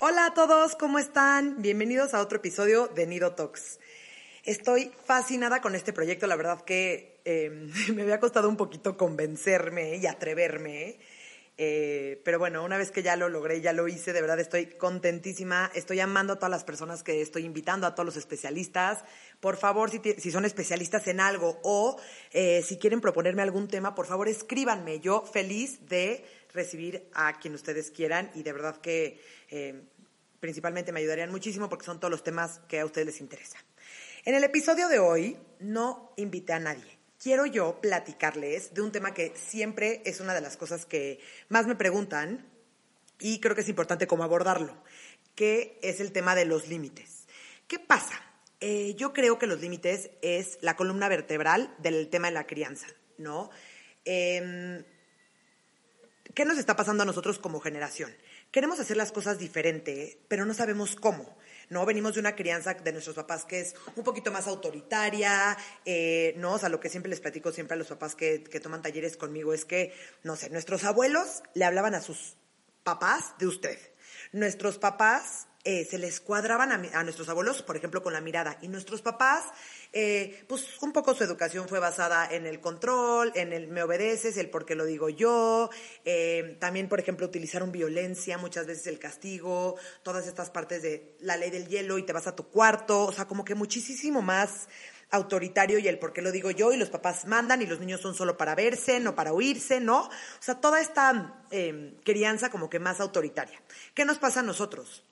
Hola a todos, ¿cómo están? Bienvenidos a otro episodio de Nido Talks. Estoy fascinada con este proyecto, la verdad que eh, me había costado un poquito convencerme y atreverme. Eh, pero bueno, una vez que ya lo logré, ya lo hice, de verdad estoy contentísima. Estoy amando a todas las personas que estoy invitando, a todos los especialistas. Por favor, si, si son especialistas en algo o eh, si quieren proponerme algún tema, por favor escríbanme. Yo feliz de recibir a quien ustedes quieran y de verdad que eh, principalmente me ayudarían muchísimo porque son todos los temas que a ustedes les interesan. En el episodio de hoy no invité a nadie. Quiero yo platicarles de un tema que siempre es una de las cosas que más me preguntan y creo que es importante cómo abordarlo, que es el tema de los límites. ¿Qué pasa? Eh, yo creo que los límites es la columna vertebral del tema de la crianza, ¿no? Em, ¿Qué nos está pasando a nosotros como generación? Queremos hacer las cosas diferente, pero no sabemos cómo. ¿no? Venimos de una crianza de nuestros papás que es un poquito más autoritaria, eh, ¿no? O sea, lo que siempre les platico siempre a los papás que, que toman talleres conmigo es que, no sé, nuestros abuelos le hablaban a sus papás de usted. Nuestros papás eh, se les cuadraban a, nuestros abuelos, por ejemplo, con la mirada. Y nuestros papás, eh, pues un poco su educación fue basada en el control, en el me obedeces, el por qué lo digo yo. Eh, también, por ejemplo, utilizaron violencia, muchas veces el castigo, todas estas partes de la ley del hielo y te vas a tu cuarto. O sea, como que muchísimo más autoritario y el por qué lo digo yo y los papás mandan y los niños son solo para verse, no para oírse, ¿no? O sea, toda esta crianza como que más autoritaria. ¿Qué nos pasa a nosotros?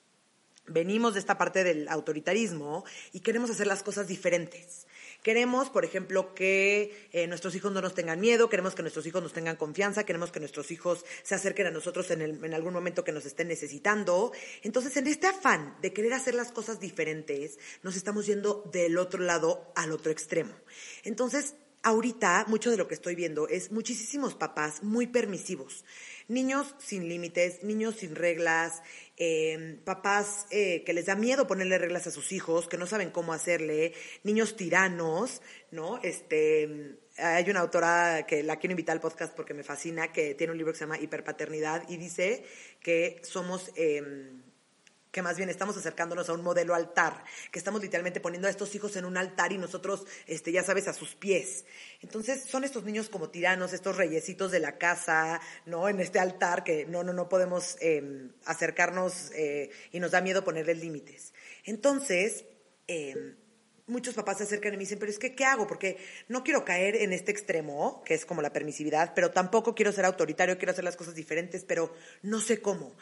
Venimos de esta parte del autoritarismo y queremos hacer las cosas diferentes. Queremos, por ejemplo, que eh, nuestros hijos no nos tengan miedo, queremos que nuestros hijos nos tengan confianza, queremos que nuestros hijos se acerquen a nosotros en, en algún momento que nos estén necesitando. Entonces, en este afán de querer hacer las cosas diferentes, nos estamos yendo del otro lado al otro extremo. Entonces, ahorita, mucho de lo que estoy viendo es muchísimos papás muy permisivos. Niños sin límites, niños sin reglas, eh, papás eh, que les da miedo ponerle reglas a sus hijos, que no saben cómo hacerle, niños tiranos, ¿no? Este, hay una autora que la quiero invitar al podcast porque me fascina, que tiene un libro que se llama Hiperpaternidad y dice que somos... Eh, que más bien estamos acercándonos a un modelo altar, que estamos literalmente poniendo a estos hijos en un altar y nosotros, este, ya sabes, a sus pies. Entonces son estos niños como tiranos, estos reyesitos de la casa, ¿no? En este altar que no, no, no podemos em, acercarnos eh, y nos da miedo ponerles límites. Entonces, em, muchos papás se acercan y me dicen, pero es que, ¿qué hago? Porque no quiero caer en este extremo, que es como la permisividad, pero tampoco quiero ser autoritario, quiero hacer las cosas diferentes, pero no sé cómo.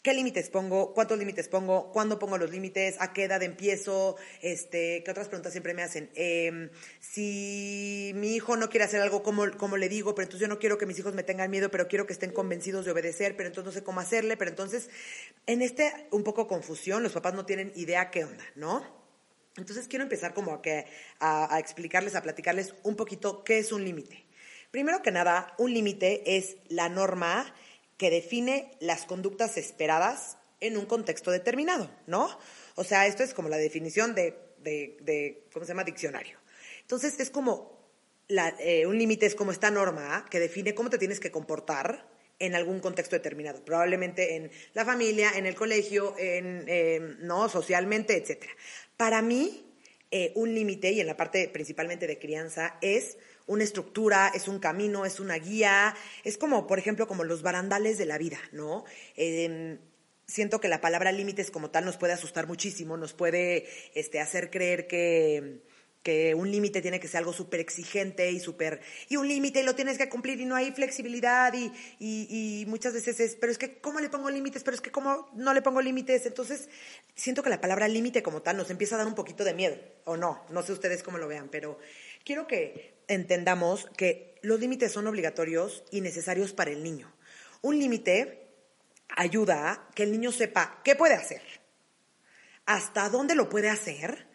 ¿Qué límites pongo? ¿Cuántos límites pongo? ¿Cuándo pongo los límites? ¿A qué edad empiezo? Este, ¿Qué otras preguntas siempre me hacen? Em, si mi hijo no quiere hacer algo, ¿cómo, ¿cómo le digo? Pero entonces yo no quiero que mis hijos me tengan miedo, pero quiero que estén convencidos de obedecer, pero entonces no sé cómo hacerle. Pero entonces, en este un poco confusión, los papás no tienen idea qué onda, ¿no? Entonces quiero empezar como a, que, a, a explicarles, a platicarles un poquito qué es un límite. Primero que nada, un límite es la norma que define las conductas esperadas en un contexto determinado, ¿no? O sea, esto es como la definición de, de, ¿cómo se llama? Diccionario. Entonces, es como, eh, un límite es como esta norma que define cómo te tienes que comportar en algún contexto determinado, probablemente en la familia, en el colegio, en, eh, no, socialmente, etcétera. Para mí, eh, un límite, y en la parte principalmente de crianza, es una estructura, es un camino, es una guía, es como, por ejemplo, como los barandales de la vida, ¿no? Em, siento que la palabra límites como tal nos puede asustar muchísimo, nos puede este, hacer creer que, que un límite tiene que ser algo súper exigente y súper... Y un límite lo tienes que cumplir y no hay flexibilidad y, y, y, muchas veces es, pero es que ¿cómo le pongo límites? Pero es que ¿cómo no le pongo límites? Entonces, siento que la palabra límite como tal nos empieza a dar un poquito de miedo, o no, no sé ustedes cómo lo vean, pero quiero que entendamos que los límites son obligatorios y necesarios para el niño. Un límite ayuda a que el niño sepa qué puede hacer, hasta dónde lo puede hacer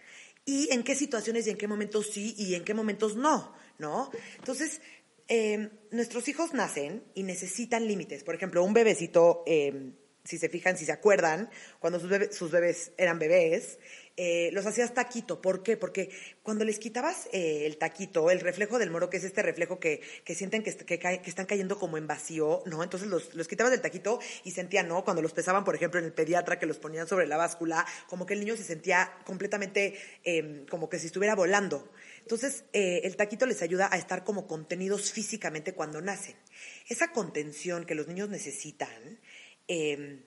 y en qué situaciones y en qué momentos sí y en qué momentos no, ¿no? Entonces, eh, nuestros hijos nacen y necesitan límites. Por ejemplo, un bebecito, eh, si se fijan, si se acuerdan, cuando sus, sus bebés eran bebés, eh, los hacías taquito. ¿Por qué? Porque cuando les quitabas eh, el taquito, el reflejo del moro, que es este reflejo que, que sienten que, que, que, están cayendo como en vacío, ¿no? Entonces los, los quitabas del taquito y sentían, ¿no? Cuando los pesaban, por ejemplo, en el pediatra, que los ponían sobre la báscula, como que el niño se sentía completamente em, como que si estuviera volando. Entonces, eh, el taquito les ayuda a estar como contenidos físicamente cuando nacen. Esa contención que los niños necesitan, eh,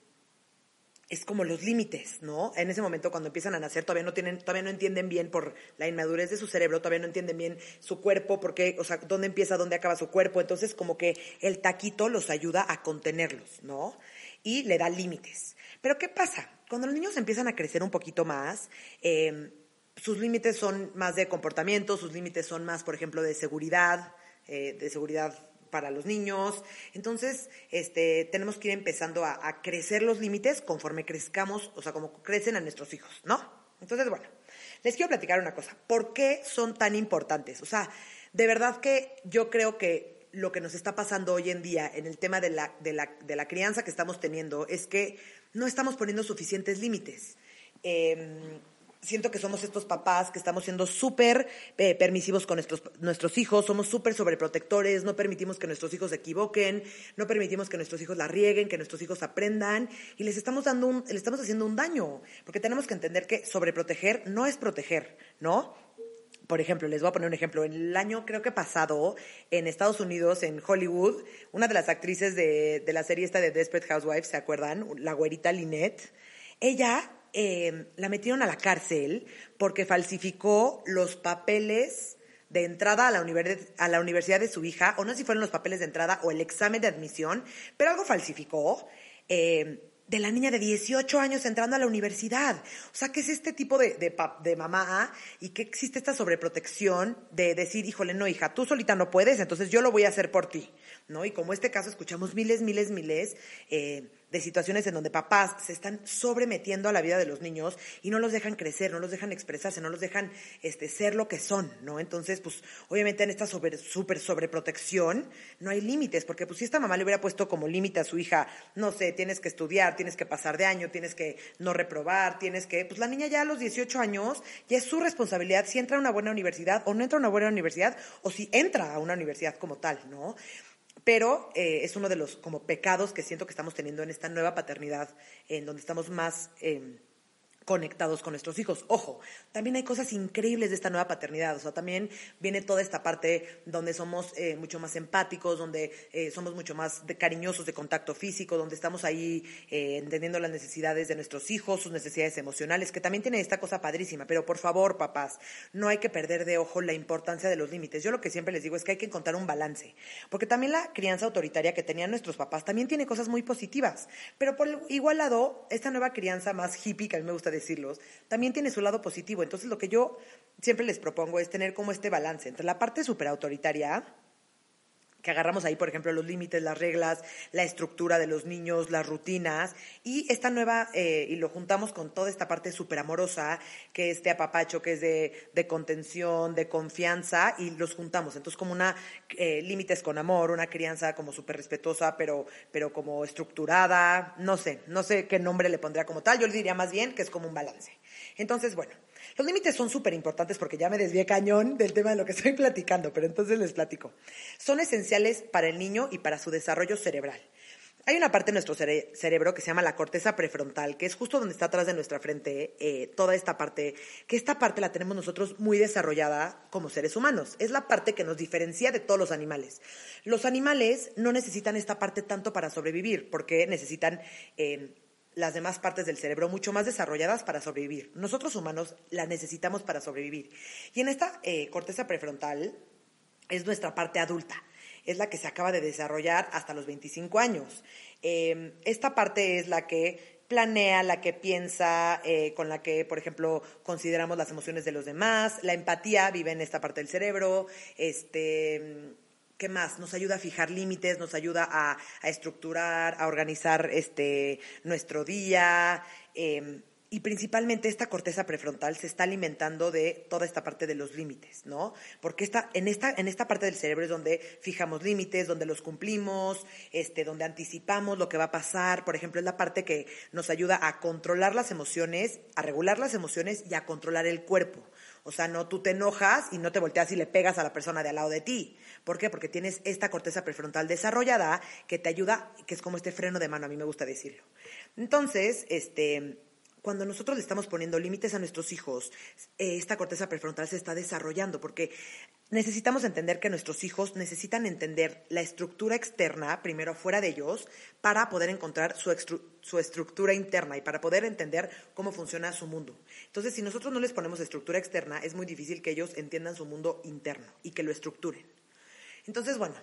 es como los límites, ¿no? En ese momento cuando empiezan a nacer todavía no tienen, todavía no entienden bien por la inmadurez de su cerebro, todavía no entienden bien su cuerpo, porque, o sea, dónde empieza, dónde acaba su cuerpo. Entonces, como que el taquito los ayuda a contenerlos, ¿no? Y le da límites. Pero ¿qué pasa? Cuando los niños empiezan a crecer un poquito más, eh, sus límites son más de comportamiento, sus límites son más, por ejemplo, de seguridad, eh, de seguridad para los niños. Entonces, este, tenemos que ir empezando a, crecer los límites conforme crezcamos, o sea, como crecen a nuestros hijos, ¿no? Entonces, bueno, les quiero platicar una cosa. ¿Por qué son tan importantes? O sea, de verdad que yo creo que lo que nos está pasando hoy en día en el tema de la, de la, de la crianza que estamos teniendo es que no estamos poniendo suficientes límites. Eh, siento que somos estos papás que estamos siendo súper eh, permisivos con nuestros, nuestros hijos, somos súper sobreprotectores, no permitimos que nuestros hijos se equivoquen, no permitimos que nuestros hijos la rieguen, que nuestros hijos aprendan y les estamos dando un, les estamos haciendo un daño, porque tenemos que entender que sobreproteger no es proteger, ¿no? Por ejemplo, les voy a poner un ejemplo. En el año, creo que pasado, en Estados Unidos, en Hollywood, una de las actrices de, de la serie esta de Desperate Housewives, ¿se acuerdan? La güerita Lynette. Ella eh, la metieron a la cárcel porque falsificó los papeles de entrada a la, a la universidad de su hija, o no sé si fueron los papeles de entrada o el examen de admisión, pero algo falsificó. Eh, de la niña de 18 años entrando a la universidad. O sea, ¿qué es este tipo de, de, de mamá y que existe esta sobreprotección de decir, híjole, no, hija, tú solita no puedes, entonces yo lo voy a hacer por ti, ¿no? Y como este caso escuchamos miles, miles, miles eh, de situaciones en donde papás se están sobremetiendo a la vida de los niños y no los dejan crecer, no los dejan expresarse, no los dejan este, ser lo que son, ¿no? Entonces, pues, obviamente en esta super, super sobreprotección no hay límites, porque pues si esta mamá le hubiera puesto como límite a su hija, no sé, tienes que estudiar, tienes que pasar de año, tienes que no reprobar, tienes que, pues la niña ya a los 18 años ya es su responsabilidad si entra a una buena universidad o no entra a una buena universidad o si entra a una universidad como tal, ¿no? Pero eh, es uno de los como pecados que siento que estamos teniendo en esta nueva paternidad, en donde estamos más... Eh, conectados con nuestros hijos. Ojo, también hay cosas increíbles de esta nueva paternidad, o sea, también viene toda esta parte donde somos eh, mucho más empáticos, donde eh, somos mucho más cariñosos de contacto físico, donde estamos ahí eh, entendiendo las necesidades de nuestros hijos, sus necesidades emocionales, que también tiene esta cosa padrísima, pero por favor, papás, no hay que perder de ojo la importancia de los límites. Yo lo que siempre les digo es que hay que encontrar un balance, porque también la crianza autoritaria que tenían nuestros papás también tiene cosas muy positivas, pero por igual lado, esta nueva crianza más hippie, que a mí me gusta decirlos, también tiene su lado positivo. Entonces lo que yo siempre les propongo es tener como este balance entre la parte súper autoritaria, que agarramos ahí, por ejemplo, los límites, las reglas, la estructura de los niños, las rutinas, y esta nueva, eh, y lo juntamos con toda esta parte súper amorosa, que es de apapacho, que es de, contención, de confianza, y los juntamos. Entonces, como una eh, límites con amor, una crianza como súper respetuosa, pero, pero como estructurada, no sé, no sé qué nombre le pondría como tal, yo le diría más bien que es como un balance. Entonces, bueno, los límites son súper importantes porque ya me desvié cañón del tema de lo que estoy platicando, pero entonces les platico. Son esenciales para el niño y para su desarrollo cerebral. Hay una parte de nuestro cerebro que se llama la corteza prefrontal, que es justo donde está atrás de nuestra frente, eh, toda esta parte, que esta parte la tenemos nosotros muy desarrollada como seres humanos. Es la parte que nos diferencia de todos los animales. Los animales no necesitan esta parte tanto para sobrevivir, porque necesitan... Eh, las demás partes del cerebro mucho más desarrolladas para sobrevivir. Nosotros humanos la necesitamos para sobrevivir. Y en esta eh, corteza prefrontal es nuestra parte adulta, es la que se acaba de desarrollar hasta los 25 años. Em, esta parte es la que planea, la que piensa, eh, con la que, por ejemplo, consideramos las emociones de los demás. La empatía vive en esta parte del cerebro. Este ¿Qué más? Nos ayuda a fijar límites, nos ayuda a, estructurar, a organizar este, nuestro día. Em, y principalmente esta corteza prefrontal se está alimentando de toda esta parte de los límites, ¿no? Porque esta, en, esta, en esta parte del cerebro es donde fijamos límites, donde los cumplimos, este, donde anticipamos lo que va a pasar. Por ejemplo, es la parte que nos ayuda a controlar las emociones, a regular las emociones y a controlar el cuerpo. O sea, no tú te enojas y no te volteas y le pegas a la persona de al lado de ti. ¿Por qué? Porque tienes esta corteza prefrontal desarrollada que te ayuda, que es como este freno de mano, a mí me gusta decirlo. Entonces, este, cuando nosotros le estamos poniendo límites a nuestros hijos, eh, esta corteza prefrontal se está desarrollando porque necesitamos entender que nuestros hijos necesitan entender la estructura externa, primero fuera de ellos, para poder encontrar su, su estructura interna y para poder entender cómo funciona su mundo. Entonces, si nosotros no les ponemos estructura externa, es muy difícil que ellos entiendan su mundo interno y que lo estructuren. Entonces, bueno,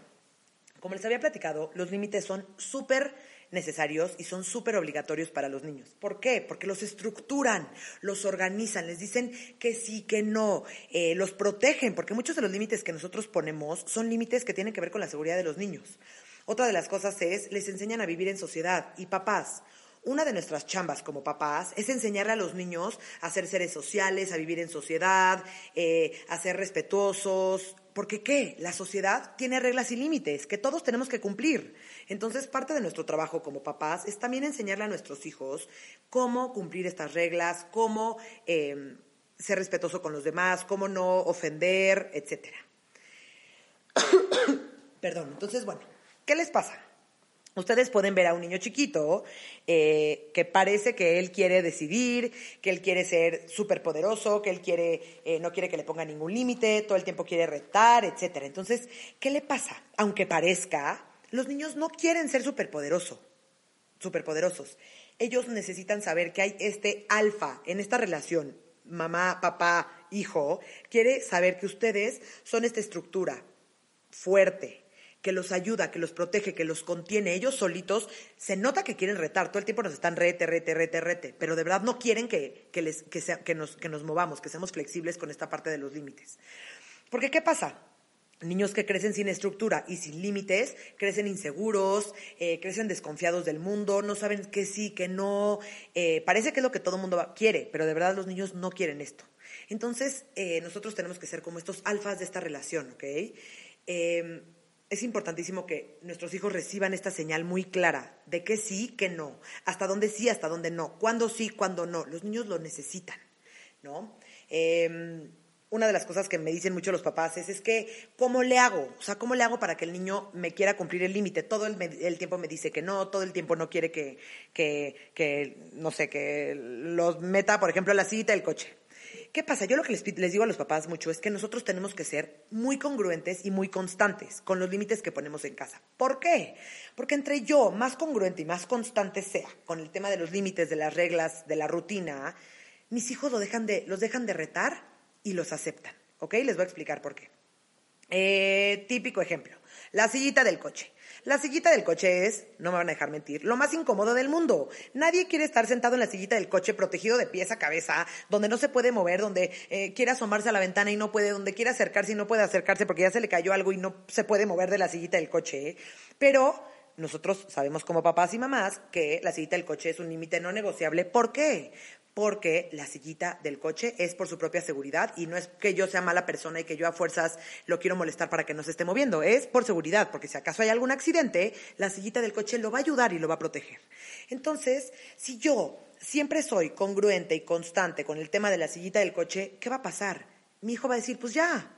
como les había platicado, los límites son súper necesarios y son súper obligatorios para los niños. ¿Por qué? Porque los estructuran, los organizan, les dicen que sí, que no, eh, los protegen, porque muchos de los límites que nosotros ponemos son límites que tienen que ver con la seguridad de los niños. Otra de las cosas es, les enseñan a vivir en sociedad. Y papás, una de nuestras chambas como papás es enseñarle a los niños a ser seres sociales, a vivir en sociedad, eh, a ser respetuosos, porque ¿qué? La sociedad tiene reglas y límites que todos tenemos que cumplir. Entonces, parte de nuestro trabajo como papás es también enseñarle a nuestros hijos cómo cumplir estas reglas, cómo em, ser respetuoso con los demás, cómo no ofender, etc. Perdón, entonces, bueno, ¿qué les pasa? Ustedes pueden ver a un niño chiquito eh, que parece que él quiere decidir, que él quiere ser súper poderoso, que él quiere, eh, no quiere que le ponga ningún límite, todo el tiempo quiere retar, etc. Entonces, ¿qué le pasa? Aunque parezca, los niños no quieren ser superpoderosos, superpoderosos. Ellos necesitan saber que hay este alfa en esta relación, mamá, papá, hijo, quiere saber que ustedes son esta estructura fuerte, que los ayuda, que los protege, que los contiene. Ellos solitos se nota que quieren retar, todo el tiempo nos están rete, rete, rete, rete, pero de verdad no quieren que, les, que, nos, que nos movamos, que seamos flexibles con esta parte de los límites. Porque ¿qué pasa? Niños que crecen sin estructura y sin límites, crecen inseguros, eh, crecen desconfiados del mundo, no saben qué sí, qué no. Eh, parece que es lo que todo el mundo quiere, pero de verdad los niños no quieren esto. Entonces, eh, nosotros tenemos que ser como estos alfas de esta relación, ¿ok? Es importantísimo que nuestros hijos reciban esta señal muy clara de que sí, que no, hasta dónde sí, hasta dónde no, cuándo sí, cuándo no. Los niños lo necesitan, ¿no? Em, una de las cosas que me dicen mucho los papás es, es que, ¿cómo le hago? O sea, ¿cómo le hago para que el niño me quiera cumplir el límite? Todo el, tiempo me dice que no, todo el tiempo no quiere que, que, que, no sé, que los meta, por ejemplo, a la cita del coche. ¿Qué pasa? Yo lo que les, digo a los papás mucho es que nosotros tenemos que ser muy congruentes y muy constantes con los límites que ponemos en casa. ¿Por qué? Porque entre yo más congruente y más constante sea con el tema de los límites, de las reglas, de la rutina, mis hijos lo dejan de, los dejan de retar y los aceptan. ¿Ok? Les voy a explicar por qué. Eh, típico ejemplo, la sillita del coche. La sillita del coche es, no me van a dejar mentir, lo más incómodo del mundo. Nadie quiere estar sentado en la sillita del coche protegido de pies a cabeza, donde no se puede mover, donde eh, quiere asomarse a la ventana y no puede, donde quiere acercarse y no puede acercarse porque ya se le cayó algo y no se puede mover de la sillita del coche. Pero nosotros sabemos como papás y mamás que la sillita del coche es un límite no negociable. ¿Por qué? Porque la sillita del coche es por su propia seguridad y no es que yo sea mala persona y que yo a fuerzas lo quiero molestar para que no se esté moviendo, es por seguridad, porque si acaso hay algún accidente, la sillita del coche lo va a ayudar y lo va a proteger. Entonces, si yo siempre soy congruente y constante con el tema de la sillita del coche, ¿qué va a pasar? Mi hijo va a decir, pues ya,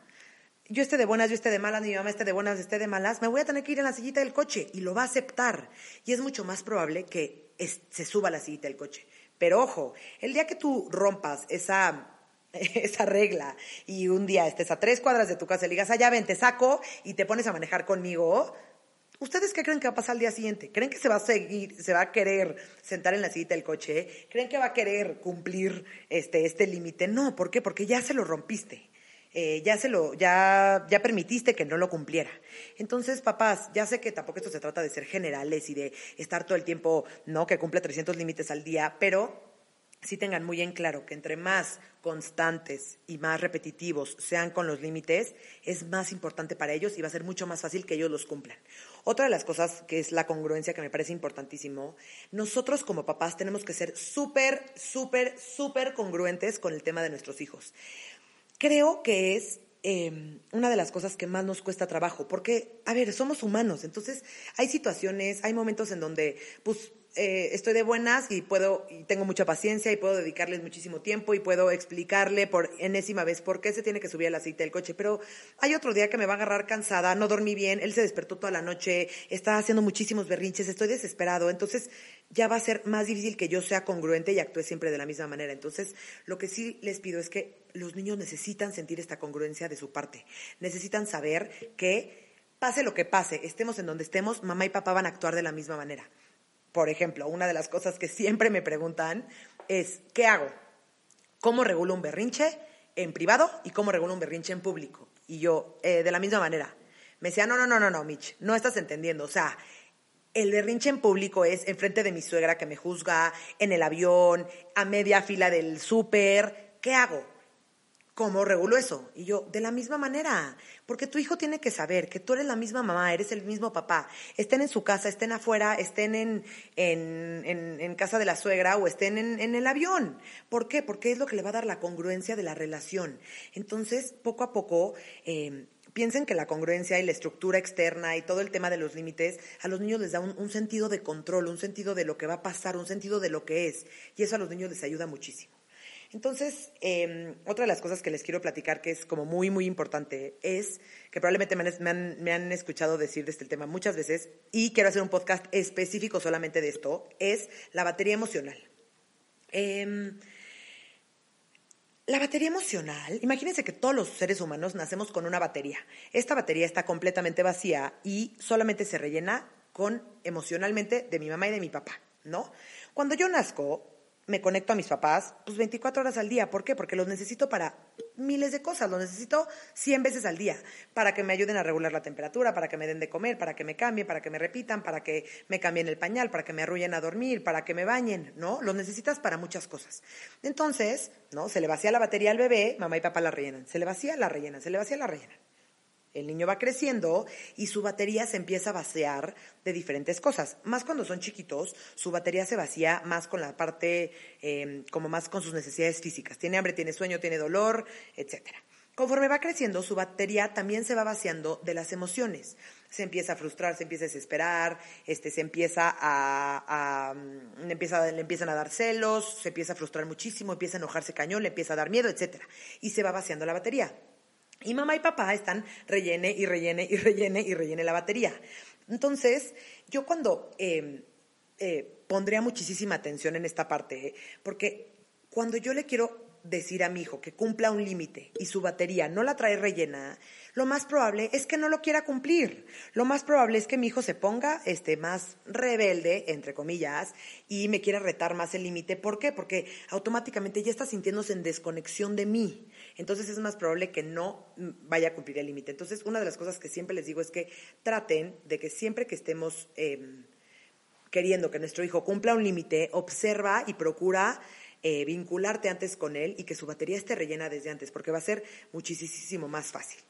yo esté de buenas, yo esté de malas, mi mamá esté de buenas, esté de malas, me voy a tener que ir en la sillita del coche y lo va a aceptar. Y es mucho más probable que se suba a la sillita del coche. Pero ojo, el día que tú rompas esa, esa regla y un día estés a tres cuadras de tu casa y le digas, allá ven, te saco y te pones a manejar conmigo, ¿Ustedes qué creen que va a pasar al día siguiente? ¿Creen que se va a seguir, se va a querer sentar en la silla del coche? ¿Creen que va a querer cumplir este, este límite? No, ¿por qué? Porque ya se lo rompiste. Eh, ya se lo, ya, ya permitiste que no lo cumpliera. Entonces, papás, ya sé que tampoco esto se trata de ser generales y de estar todo el tiempo, ¿no? Que cumple 300 límites al día, pero sí tengan muy en claro que entre más constantes y más repetitivos sean con los límites, es más importante para ellos y va a ser mucho más fácil que ellos los cumplan. Otra de las cosas que es la congruencia que me parece importantísimo, nosotros como papás tenemos que ser súper, súper, súper congruentes con el tema de nuestros hijos. Creo que es em, una de las cosas que más nos cuesta trabajo, porque, a ver, somos humanos, entonces hay situaciones, hay momentos en donde, pues, eh, estoy de buenas y puedo y tengo mucha paciencia y puedo dedicarles muchísimo tiempo y puedo explicarle por enésima vez por qué se tiene que subir el aceite del coche. Pero hay otro día que me va a agarrar cansada, no dormí bien, él se despertó toda la noche, está haciendo muchísimos berrinches, estoy desesperado. Entonces ya va a ser más difícil que yo sea congruente y actúe siempre de la misma manera. Entonces lo que sí les pido es que los niños necesitan sentir esta congruencia de su parte. Necesitan saber que pase lo que pase, estemos en donde estemos, mamá y papá van a actuar de la misma manera por ejemplo, una de las cosas que siempre me preguntan es, ¿qué hago? ¿Cómo regulo un berrinche en privado y cómo regulo un berrinche en público? Y yo, eh, de la misma manera, me decía, no, no, no, no, no, Mitch, no estás entendiendo. O sea, el berrinche en público es enfrente de mi suegra que me juzga, en el avión, a media fila del súper. ¿Qué hago? ¿Cómo regulo eso? Y yo, de la misma manera, porque tu hijo tiene que saber que tú eres la misma mamá, eres el mismo papá, estén en su casa, estén afuera, estén en, en, casa de la suegra o estén en, el avión. ¿Por qué? Porque es lo que le va a dar la congruencia de la relación. Entonces, poco a poco, eh, piensen que la congruencia y la estructura externa y todo el tema de los límites a los niños les da un, sentido de control, un sentido de lo que va a pasar, un sentido de lo que es. Y eso a los niños les ayuda muchísimo. Entonces, em, otra de las cosas que les quiero platicar que es como muy, muy importante es que probablemente me han, escuchado decir de este tema muchas veces y quiero hacer un podcast específico solamente de esto, es la batería emocional. Em, la batería emocional, imagínense que todos los seres humanos nacemos con una batería. Esta batería está completamente vacía y solamente se rellena con emocionalmente de mi mamá y de mi papá, ¿no? Cuando yo nazco, me conecto a mis papás, pues 24 horas al día. ¿Por qué? Porque los necesito para miles de cosas. Los necesito 100 veces al día. Para que me ayuden a regular la temperatura, para que me den de comer, para que me cambien, para que me repitan, para que me cambien el pañal, para que me arrullen a dormir, para que me bañen, ¿no? Los necesitas para muchas cosas. Entonces, ¿no? Se le vacía la batería al bebé, mamá y papá la rellenan. Se le vacía, la rellenan. Se le vacía, la rellenan. El niño va creciendo y su batería se empieza a vaciar de diferentes cosas. Más cuando son chiquitos, su batería se vacía más con la parte, em, como más con sus necesidades físicas. Tiene hambre, tiene sueño, tiene dolor, etc. Conforme va creciendo, su batería también se va vaciando de las emociones. Se empieza a frustrar, se empieza a desesperar, este, se empieza a, mm, le empiezan a dar celos, se empieza a frustrar muchísimo, empieza a enojarse cañón, le empieza a dar miedo, etc. Y se va vaciando la batería. Y mamá y papá están rellene y rellene y rellene y rellene la batería. Entonces, yo cuando eh, eh, pondría muchísima atención en esta parte, porque cuando yo le quiero decir a mi hijo que cumpla un límite y su batería no la trae rellena, lo más probable es que no lo quiera cumplir. Lo más probable es que mi hijo se ponga este, más rebelde, entre comillas, y me quiera retar más el límite. ¿Por qué? Porque automáticamente ya está sintiéndose en desconexión de mí. Entonces es más probable que no vaya a cumplir el límite. Entonces, una de las cosas que siempre les digo es que traten de que siempre que estemos em, queriendo que nuestro hijo cumpla un límite, observa y procura eh, vincularte antes con él y que su batería esté rellena desde antes, porque va a ser muchísimo más fácil.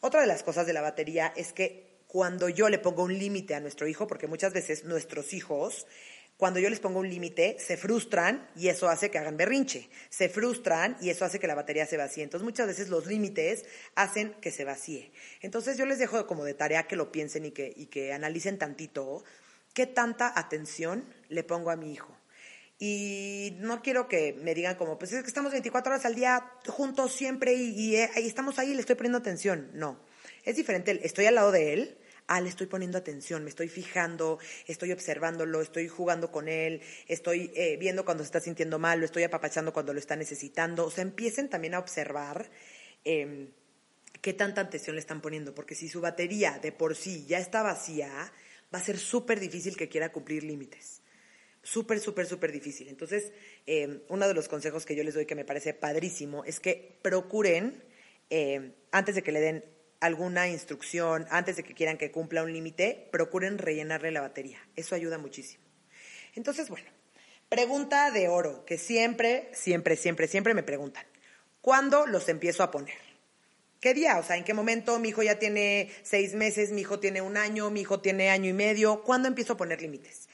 Otra de las cosas de la batería es que cuando yo le pongo un límite a nuestro hijo, porque muchas veces nuestros hijos, cuando yo les pongo un límite, se frustran y eso hace que hagan berrinche. Se frustran y eso hace que la batería se vacíe. Entonces muchas veces los límites hacen que se vacíe. Entonces yo les dejo como de tarea que lo piensen y que, y que analicen tantito qué tanta atención le pongo a mi hijo. Y no quiero que me digan como, pues es que estamos 24 horas al día juntos siempre y, eh, y, estamos ahí y le estoy poniendo atención. No, es diferente. Estoy al lado de él, ah, le estoy poniendo atención, me estoy fijando, estoy observándolo, estoy jugando con él, estoy eh, viendo cuando se está sintiendo mal, lo estoy apapachando cuando lo está necesitando. O sea, empiecen también a observar em, qué tanta atención le están poniendo, porque si su batería de por sí ya está vacía, va a ser súper difícil que quiera cumplir límites súper, súper, súper difícil. Entonces, eh, uno de los consejos que yo les doy que me parece padrísimo es que procuren, eh, antes de que le den alguna instrucción, antes de que quieran que cumpla un límite, procuren rellenarle la batería. Eso ayuda muchísimo. Entonces, bueno, Pregunta de oro, que siempre, siempre, siempre, siempre me preguntan. ¿Cuándo los empiezo a poner? ¿Qué día? O sea, ¿en qué momento? Mi hijo ya tiene seis meses, mi hijo tiene un año, mi hijo tiene año y medio. ¿Cuándo empiezo a poner límites?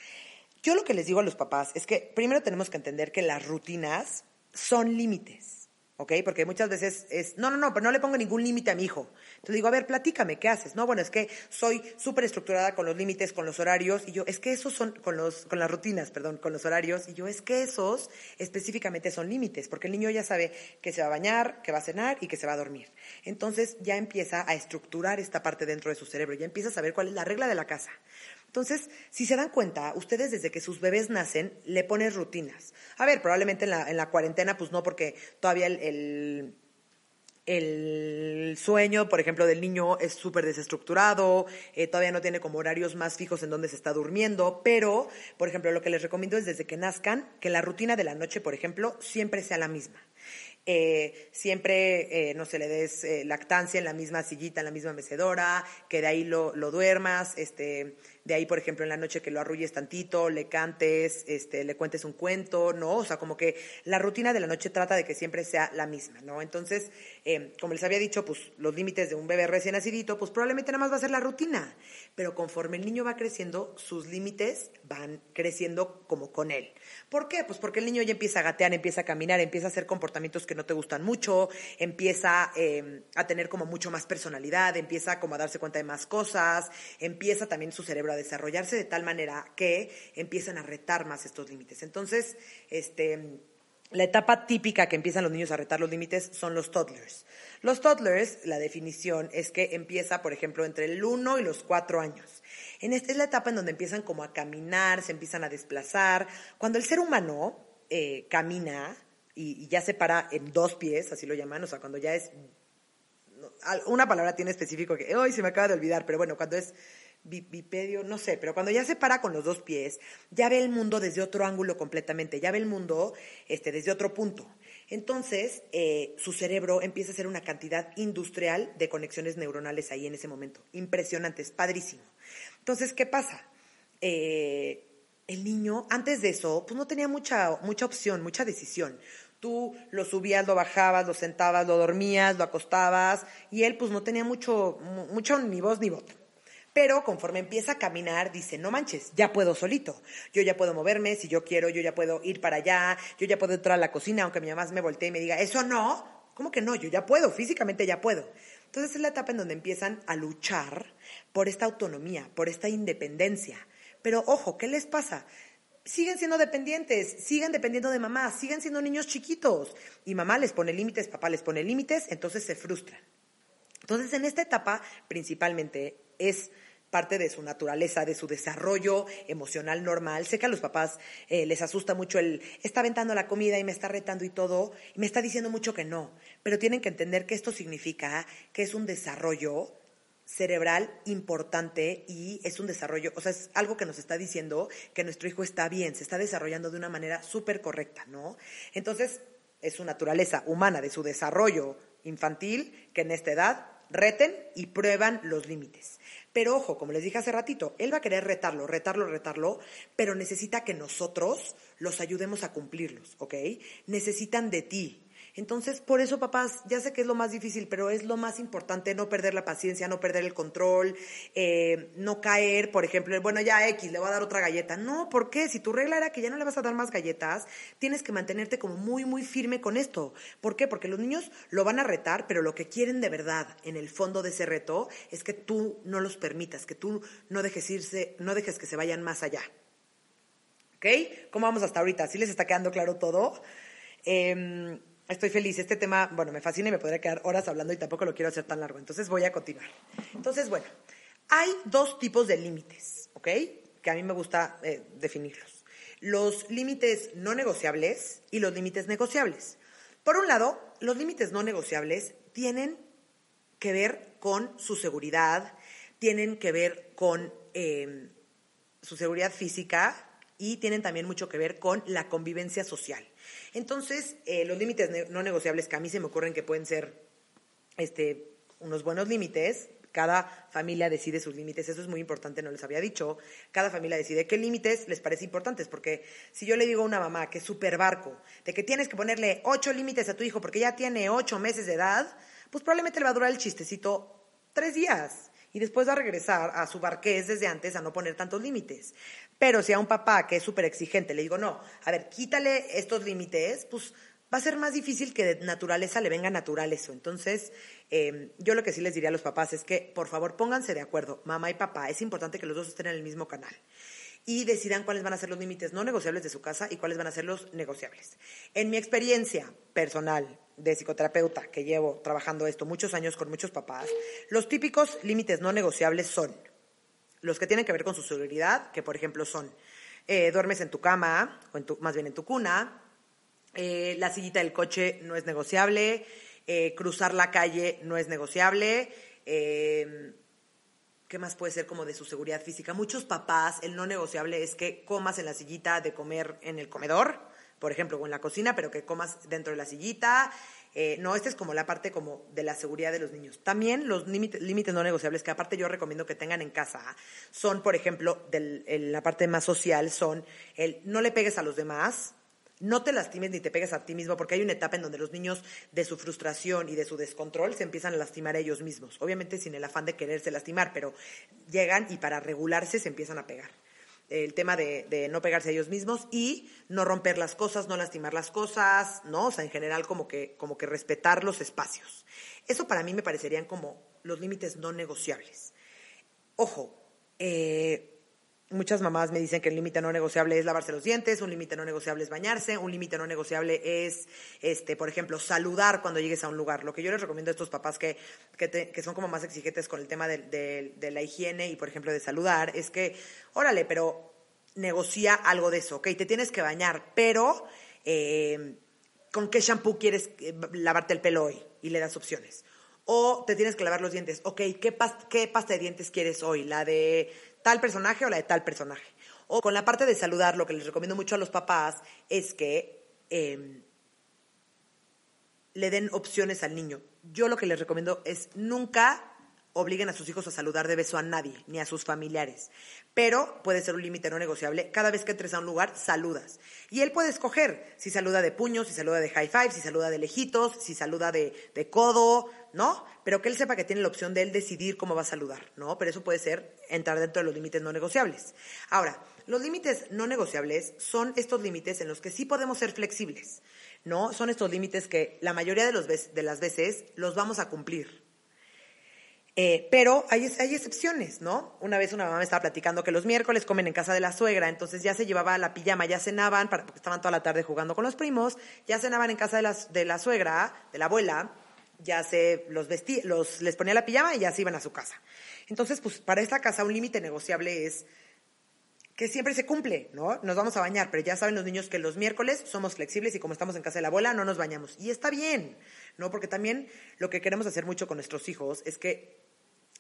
Yo lo que les digo a los papás es que primero tenemos que entender que las rutinas son límites. ¿ok? Porque muchas veces es, no, no, no, pero no le pongo ningún límite a mi hijo. Entonces digo, a ver, platícame, ¿qué haces? No, bueno, es que soy súper estructurada con los límites, con los horarios, y yo, es que esos son, con, los, con las rutinas, perdón, con los horarios, y yo, es que esos específicamente son límites, porque el niño ya sabe que se va a bañar, que va a cenar y que se va a dormir. Entonces ya empieza a estructurar esta parte dentro de su cerebro, ya empieza a saber cuál es la regla de la casa. Entonces, si se dan cuenta, ustedes desde que sus bebés nacen le ponen rutinas. A ver, probablemente en la, en la cuarentena, pues no, porque todavía el, el sueño, por ejemplo, del niño es súper desestructurado, eh, todavía no tiene como horarios más fijos en donde se está durmiendo, pero, por ejemplo, lo que les recomiendo es desde que nazcan, que la rutina de la noche, por ejemplo, siempre sea la misma. Eh, siempre, eh, no se le des lactancia en la misma sillita, en la misma mecedora, que de ahí lo, lo duermas, este, de ahí, por ejemplo, en la noche que lo arrulles tantito, le cantes, este, le cuentes un cuento, ¿no? O sea, como que la rutina de la noche trata de que siempre sea la misma, ¿no? Entonces, eh, como les había dicho, pues los límites de un bebé recién nacidito, pues probablemente nada más va a ser la rutina, pero conforme el niño va creciendo, sus límites van creciendo como con él. ¿Por qué? Pues porque el niño ya empieza a gatear, empieza a caminar, empieza a hacer comportamientos que no te gustan mucho, empieza eh, a tener como mucho más personalidad, empieza como a darse cuenta de más cosas, empieza también su cerebro desarrollarse de tal manera que empiezan a retar más estos límites. Entonces, este, la etapa típica que empiezan los niños a retar los límites son los toddlers. Los toddlers, la definición es que empieza, por ejemplo, entre el 1 y los 4 años. En esta es la etapa en donde empiezan como a caminar, se empiezan a desplazar. Cuando el ser humano eh, camina y, y ya se para en dos pies, así lo llaman, o sea, cuando ya es una palabra tiene específico que hoy se me acaba de olvidar, pero bueno, cuando es bipedio, no sé, pero cuando ya se para con los dos pies, ya ve el mundo desde otro ángulo completamente, ya ve el mundo este, desde otro punto. Entonces, eh, su cerebro empieza a hacer una cantidad industrial de conexiones neuronales ahí en ese momento. Impresionante, es padrísimo. Entonces, ¿qué pasa? Eh, el niño, antes de eso, pues no tenía mucha, mucha opción, mucha decisión. Tú lo subías, lo bajabas, lo sentabas, lo dormías, lo acostabas, y él pues no tenía mucho, mucho ni voz ni voto. Pero conforme empieza a caminar, dice, no manches, ya puedo solito. Yo ya puedo moverme, si yo quiero, yo ya puedo ir para allá, yo ya puedo entrar a la cocina, aunque mi mamá me voltee y me diga, eso no. ¿Cómo que no? Yo ya puedo, físicamente ya puedo. Entonces es la etapa en donde empiezan a luchar por esta autonomía, por esta independencia. Pero ojo, ¿qué les pasa? siguen siendo dependientes, siguen dependiendo de mamá, siguen siendo niños chiquitos. Y mamá les pone límites, papá les pone límites, entonces se frustran. Entonces, en esta etapa, principalmente, es parte de su naturaleza, de su desarrollo emocional normal. Sé que a los papás eh, les asusta mucho el, está aventando la comida y me está retando y todo, y me está diciendo mucho que no, pero tienen que entender que esto significa que es un desarrollo cerebral importante y es un desarrollo, o sea, es algo que nos está diciendo que nuestro hijo está bien, se está desarrollando de una manera súper correcta, ¿no? Entonces, es su naturaleza humana, de su desarrollo infantil, que en esta edad reten y prueban los límites. Pero ojo, como les dije hace ratito, él va a querer retarlo, retarlo, retarlo, pero necesita que nosotros los ayudemos a cumplirlos, ¿ok? Necesitan de ti, entonces, por eso, papás, ya sé que es lo más difícil, pero es lo más importante no perder la paciencia, no perder el control, eh, no caer, por ejemplo, bueno, ya X, le voy a dar otra galleta. No, ¿por qué? Si tu regla era que ya no le vas a dar más galletas, tienes que mantenerte como muy, muy firme con esto. ¿Por qué? Porque los niños lo van a retar, pero lo que quieren de verdad en el fondo de ese reto es que tú no los permitas, que tú no dejes irse, no dejes que se vayan más allá. ¿Ok? ¿Cómo vamos hasta ahorita? ¿Sí les está quedando claro todo? Eh, Estoy feliz. Este tema, bueno, me fascina y me podría quedar horas hablando y tampoco lo quiero hacer tan largo. Entonces voy a continuar. Entonces, bueno, hay dos tipos de límites, ¿ok? Que a mí me gusta eh, definirlos. Los límites no negociables y los límites negociables. Por un lado, los límites no negociables tienen que ver con su seguridad, tienen que ver con em, su seguridad física y tienen también mucho que ver con la convivencia social. Entonces, eh, los límites no negociables que a mí se me ocurren que pueden ser este, unos buenos límites, Cada familia decide sus límites, eso es muy importante, no les había dicho. Cada familia decide qué límites les parece importantes, porque si yo le digo a una mamá que es súper barco, de que tienes que ponerle ocho límites a tu hijo porque ya tiene ocho meses de edad, pues probablemente le va a durar el chistecito tres días y después va a regresar a su barqués desde antes a no poner tantos límites. Pero si a un papá que es súper exigente le digo, no, a ver, quítale estos límites, pues va a ser más difícil que de naturaleza le venga natural eso. Entonces, em, yo lo que sí les diría a los papás es que, por favor, pónganse de acuerdo, mamá y papá. Es importante que los dos estén en el mismo canal y decidan cuáles van a ser los límites no negociables de su casa y cuáles van a ser los negociables. En mi experiencia personal de psicoterapeuta, que llevo trabajando esto muchos años con muchos papás, los típicos límites no negociables son los que tienen que ver con su seguridad, que por ejemplo son, eh, duermes en tu cama, o en tu, más bien en tu cuna, eh, la sillita del coche no es negociable, eh, cruzar la calle no es negociable, ¿Qué más puede ser como de su seguridad física? Muchos papás, el no negociable es que comas en la sillita de comer en el comedor, por ejemplo, o en la cocina, pero que comas dentro de la sillita. Eh, no, esta es como la parte como de la seguridad de los niños. También los límites no negociables, que aparte yo recomiendo que tengan en casa, son, por ejemplo, de la parte más social, son el no le pegues a los demás, no te lastimes ni te pegues a ti mismo, porque hay una etapa en donde los niños, de su frustración y de su descontrol, se empiezan a lastimar a ellos mismos. Obviamente sin el afán de quererse lastimar, pero llegan y para regularse se empiezan a pegar. El tema de, no pegarse a ellos mismos y no romper las cosas, no lastimar las cosas, ¿no? O sea, en general como que, como que respetar los espacios. Eso para mí me parecerían como los límites no negociables. Ojo, eh, Muchas mamás me dicen que el límite no negociable es lavarse los dientes, un límite no negociable es bañarse, un límite no negociable es, este, por ejemplo, saludar cuando llegues a un lugar. Lo que yo les recomiendo a estos papás que, que, son como más exigentes con el tema de, la higiene y, por ejemplo, de saludar, es que, órale, pero negocia algo de eso, ¿ok? Te tienes que bañar, pero eh, ¿con qué shampoo quieres eh, lavarte el pelo hoy? Y le das opciones. O te tienes que lavar los dientes, ok, ¿qué, qué pasta de dientes quieres hoy? ¿La de tal personaje o la de tal personaje. O con la parte de saludar, lo que les recomiendo mucho a los papás es que em, le den opciones al niño. Yo lo que les recomiendo es nunca obliguen a sus hijos a saludar de beso a nadie, ni a sus familiares. Pero puede ser un límite no negociable. Cada vez que entres a un lugar, saludas. Y él puede escoger si saluda de puños, si saluda de high five, si saluda de lejitos, si saluda de, de codo, ¿no? Pero que él sepa que tiene la opción de él decidir cómo va a saludar, ¿no? Pero eso puede ser entrar dentro de los límites no negociables. Ahora, los límites no negociables son estos límites en los que sí podemos ser flexibles, ¿no? Son estos límites que la mayoría de, los, de las veces los vamos a cumplir. Eh, pero hay, hay excepciones, ¿no? Una vez una mamá me estaba platicando que los miércoles comen en casa de la suegra, entonces ya se llevaba la pijama, ya cenaban, porque estaban toda la tarde jugando con los primos, ya cenaban en casa de la, de la suegra, de la abuela, ya se los vestía, los, les ponía la pijama y ya se iban a su casa. Entonces, pues para esta casa un límite negociable es que siempre se cumple, ¿no? Nos vamos a bañar, pero ya saben los niños que los miércoles somos flexibles y como estamos en casa de la abuela no nos bañamos. Y está bien, ¿no? Porque también lo que queremos hacer mucho con nuestros hijos es que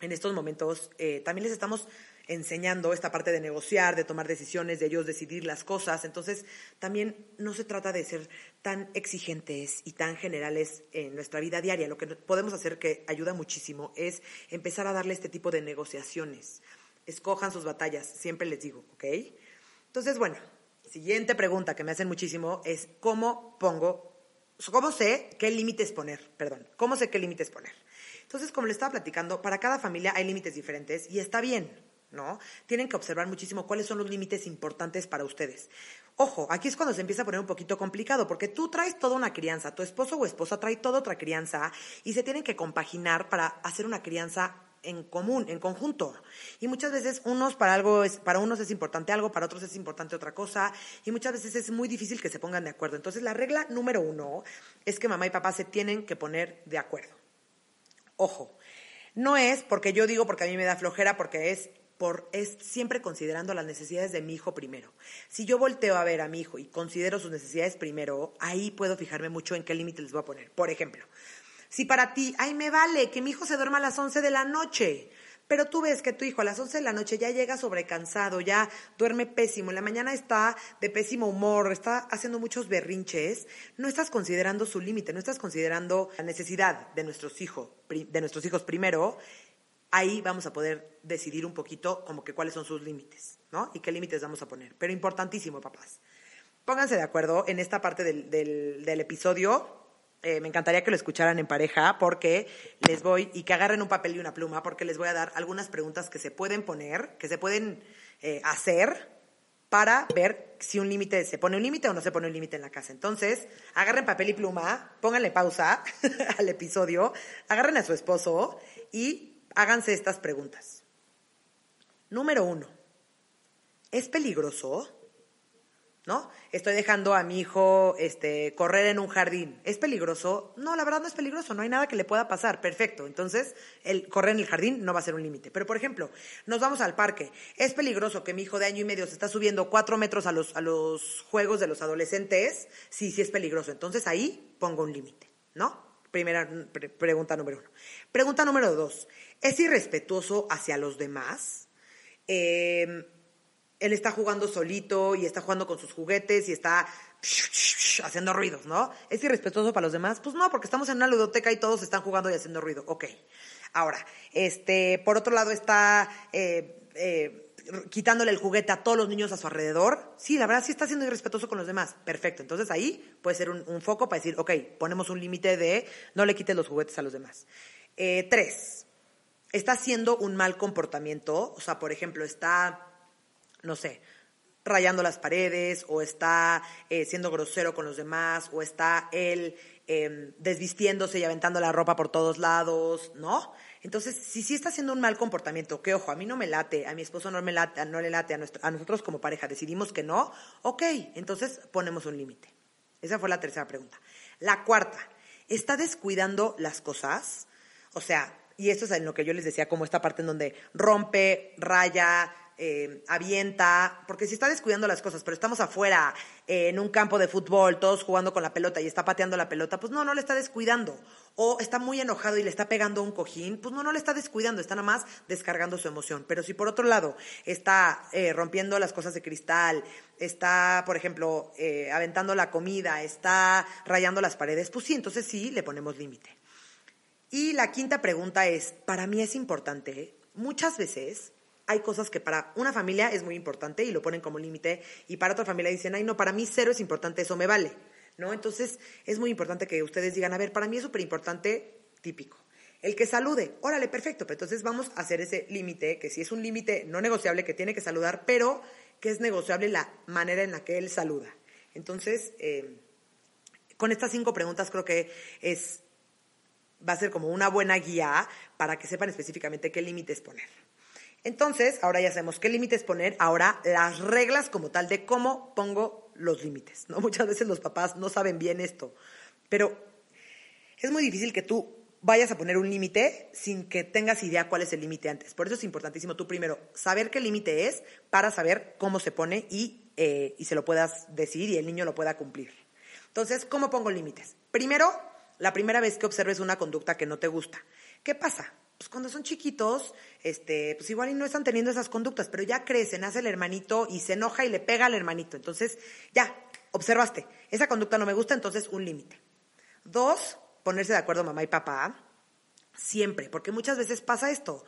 en estos momentos eh, también les estamos enseñando esta parte de negociar, de tomar decisiones, de ellos decidir las cosas. Entonces, también no se trata de ser tan exigentes y tan generales en nuestra vida diaria. Lo que podemos hacer que ayuda muchísimo es empezar a darle este tipo de negociaciones. Escojan sus batallas, siempre les digo, ¿ok? Entonces, bueno, siguiente pregunta que me hacen muchísimo es cómo pongo, cómo sé qué límites poner, perdón, cómo sé qué límites poner. Entonces, como les estaba platicando, para cada familia hay límites diferentes y está bien, ¿no? Tienen que observar muchísimo cuáles son los límites importantes para ustedes. Ojo, aquí es cuando se empieza a poner un poquito complicado, porque tú traes toda una crianza, tu esposo o esposa trae toda otra crianza y se tienen que compaginar para hacer una crianza en común, en conjunto. Y muchas veces unos para algo es, para unos es importante algo, para otros es importante otra cosa, y muchas veces es muy difícil que se pongan de acuerdo. Entonces la regla número uno es que mamá y papá se tienen que poner de acuerdo. Ojo, no es porque yo digo porque a mí me da flojera, porque es por es siempre considerando las necesidades de mi hijo primero. Si yo volteo a ver a mi hijo y considero sus necesidades primero, ahí puedo fijarme mucho en qué límite les voy a poner. Por ejemplo, si para ti, ay, me vale que mi hijo se duerma a las 11 de la noche, pero tú ves que tu hijo a las 11 de la noche ya llega sobrecansado, ya duerme pésimo, en la mañana está de pésimo humor, está haciendo muchos berrinches, no estás considerando su límite, no estás considerando la necesidad de nuestros hijos, de nuestros hijos primero, ahí vamos a poder decidir un poquito como que cuáles son sus límites, ¿no? Y qué límites vamos a poner. Pero importantísimo, papás. Pónganse de acuerdo en esta parte del, del, episodio. Eh, me encantaría que lo escucharan en pareja porque les voy y que agarren un papel y una pluma porque les voy a dar algunas preguntas que se pueden poner, que se pueden eh, hacer para ver si un límite se pone un límite o no se pone un límite en la casa. Entonces, agarren papel y pluma, pónganle pausa al episodio, agarren a su esposo y háganse estas preguntas. Número uno, ¿es peligroso? ¿No? Estoy dejando a mi hijo este, correr en un jardín. ¿Es peligroso? No, la verdad no es peligroso, no hay nada que le pueda pasar. Perfecto. Entonces, el correr en el jardín no va a ser un límite. Pero, por ejemplo, nos vamos al parque. ¿Es peligroso que mi hijo de año y medio se está subiendo cuatro metros a los, a los juegos de los adolescentes? Sí, sí es peligroso. Entonces, ahí pongo un límite, ¿no? Primera pregunta número uno. Pregunta número dos. ¿Es irrespetuoso hacia los demás? Eh, él está jugando solito y está jugando con sus juguetes y está haciendo ruidos, ¿no? ¿Es irrespetuoso para los demás? Pues no, porque estamos en una ludoteca y todos están jugando y haciendo ruido. Ok. Ahora, este, por otro lado está eh, eh, quitándole el juguete a todos los niños a su alrededor. Sí, la verdad sí está siendo irrespetuoso con los demás. Perfecto. Entonces ahí puede ser un, foco para decir, ok, ponemos un límite de no le quites los juguetes a los demás. Eh, tres, está haciendo un mal comportamiento. O sea, por ejemplo, está no sé, rayando las paredes o está eh, siendo grosero con los demás o está él em, desvistiéndose y aventando la ropa por todos lados, ¿no? Entonces, si sí está haciendo un mal comportamiento, que ojo, a mí no me late, a mi esposo no me late, no le late, a, nosotros como pareja decidimos que no, ok, entonces ponemos un límite. Esa fue la tercera pregunta. La cuarta, ¿está descuidando las cosas? O sea, y esto es en lo que yo les decía, como esta parte en donde rompe, raya, eh, avienta, porque si está descuidando las cosas, pero estamos afuera eh, en un campo de fútbol, todos jugando con la pelota y está pateando la pelota, pues no, no le está descuidando. O está muy enojado y le está pegando un cojín, pues no, no le está descuidando, está nada más descargando su emoción. Pero si por otro lado está eh, rompiendo las cosas de cristal, está, por ejemplo, aventando la comida, está rayando las paredes, pues sí, entonces sí le ponemos límite. Y la quinta pregunta es, para mí es importante, muchas veces hay cosas que para una familia es muy importante y lo ponen como límite y para otra familia dicen, ay, no, para mí cero es importante, eso me vale, ¿no? Entonces es muy importante que ustedes digan, a ver, para mí es súper importante, típico. El que salude, órale, perfecto, pero entonces vamos a hacer ese límite, que si es un límite no negociable, que tiene que saludar, pero que es negociable la manera en la que él saluda. Entonces, eh, con estas cinco preguntas creo que es, va a ser como una buena guía para que sepan específicamente qué límites poner. Entonces, ahora ya sabemos qué límites poner, ahora las reglas como tal de cómo pongo los límites. ¿no? Muchas veces los papás no saben bien esto, pero es muy difícil que tú vayas a poner un límite sin que tengas idea cuál es el límite antes. Por eso es importantísimo tú primero saber qué límite es para saber cómo se pone y, eh, y se lo puedas decir y el niño lo pueda cumplir. Entonces, ¿cómo pongo límites? Primero, la primera vez que observes una conducta que no te gusta. ¿Qué pasa? Pues cuando son chiquitos, este, pues igual y no están teniendo esas conductas, pero ya crecen, hace el hermanito y se enoja y le pega al hermanito. Entonces, ya, observaste, esa conducta no me gusta, entonces un límite. Dos, ponerse de acuerdo mamá y papá, siempre, porque muchas veces pasa esto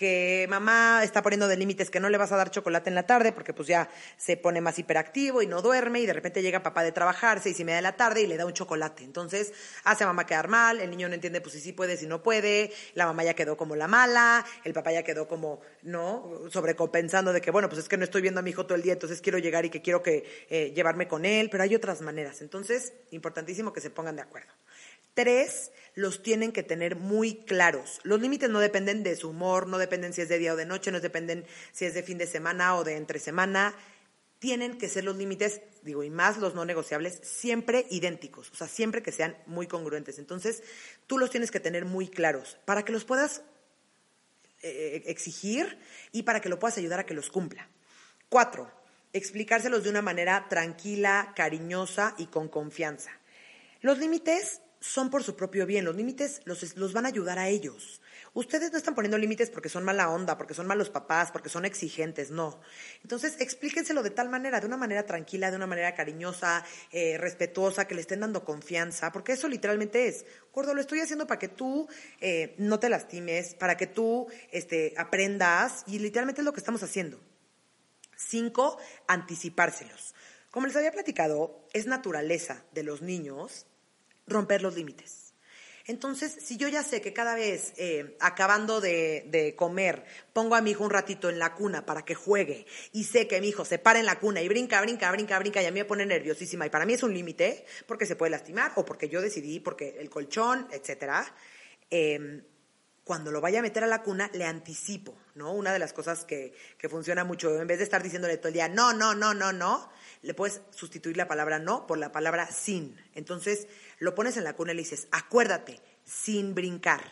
que mamá está poniendo de límites que no le vas a dar chocolate en la tarde porque pues ya se pone más hiperactivo y no duerme y de repente llega papá de trabajar seis y media de la tarde y le da un chocolate. Entonces hace a mamá quedar mal, el niño no entiende pues si sí puede, si no puede, la mamá ya quedó como la mala, el papá ya quedó como, ¿no? Sobrecompensando de que bueno, pues es que no estoy viendo a mi hijo todo el día, entonces quiero llegar y que quiero que eh, llevarme con él, pero hay otras maneras. Entonces, importantísimo que se pongan de acuerdo. Tres, los tienen que tener muy claros. Los límites no dependen de su humor, no dependen si es de día o de noche, no dependen si es de fin de semana o de entre semana. Tienen que ser los límites, digo, y más los no negociables, siempre idénticos, o sea, siempre que sean muy congruentes. Entonces, tú los tienes que tener muy claros para que los puedas eh, exigir y para que lo puedas ayudar a que los cumpla. Cuatro, explicárselos de una manera tranquila, cariñosa y con confianza. Los límites son por su propio bien. Los límites los, los van a ayudar a ellos. Ustedes no están poniendo límites porque son mala onda, porque son malos papás, porque son exigentes, no. Entonces, explíquenselo de tal manera, de una manera tranquila, de una manera cariñosa, eh, respetuosa, que le estén dando confianza, porque eso literalmente es, gordo, lo estoy haciendo para que tú eh, no te lastimes, para que tú este, aprendas, y literalmente es lo que estamos haciendo. Cinco, anticipárselos. Como les había platicado, es naturaleza de los niños romper los límites. Entonces, si yo ya sé que cada vez eh, acabando de, comer pongo a mi hijo un ratito en la cuna para que juegue y sé que mi hijo se para en la cuna y brinca, brinca, brinca, brinca y a mí me pone nerviosísima y para mí es un límite porque se puede lastimar o porque yo decidí, porque el colchón, etcétera, em, cuando lo vaya a meter a la cuna, le anticipo, ¿no? Una de las cosas que, que funciona mucho, en vez de estar diciéndole todo el día, no, no, no, no, no, le puedes sustituir la palabra no por la palabra sin. Entonces, lo pones en la cuna y le dices, acuérdate, sin brincar.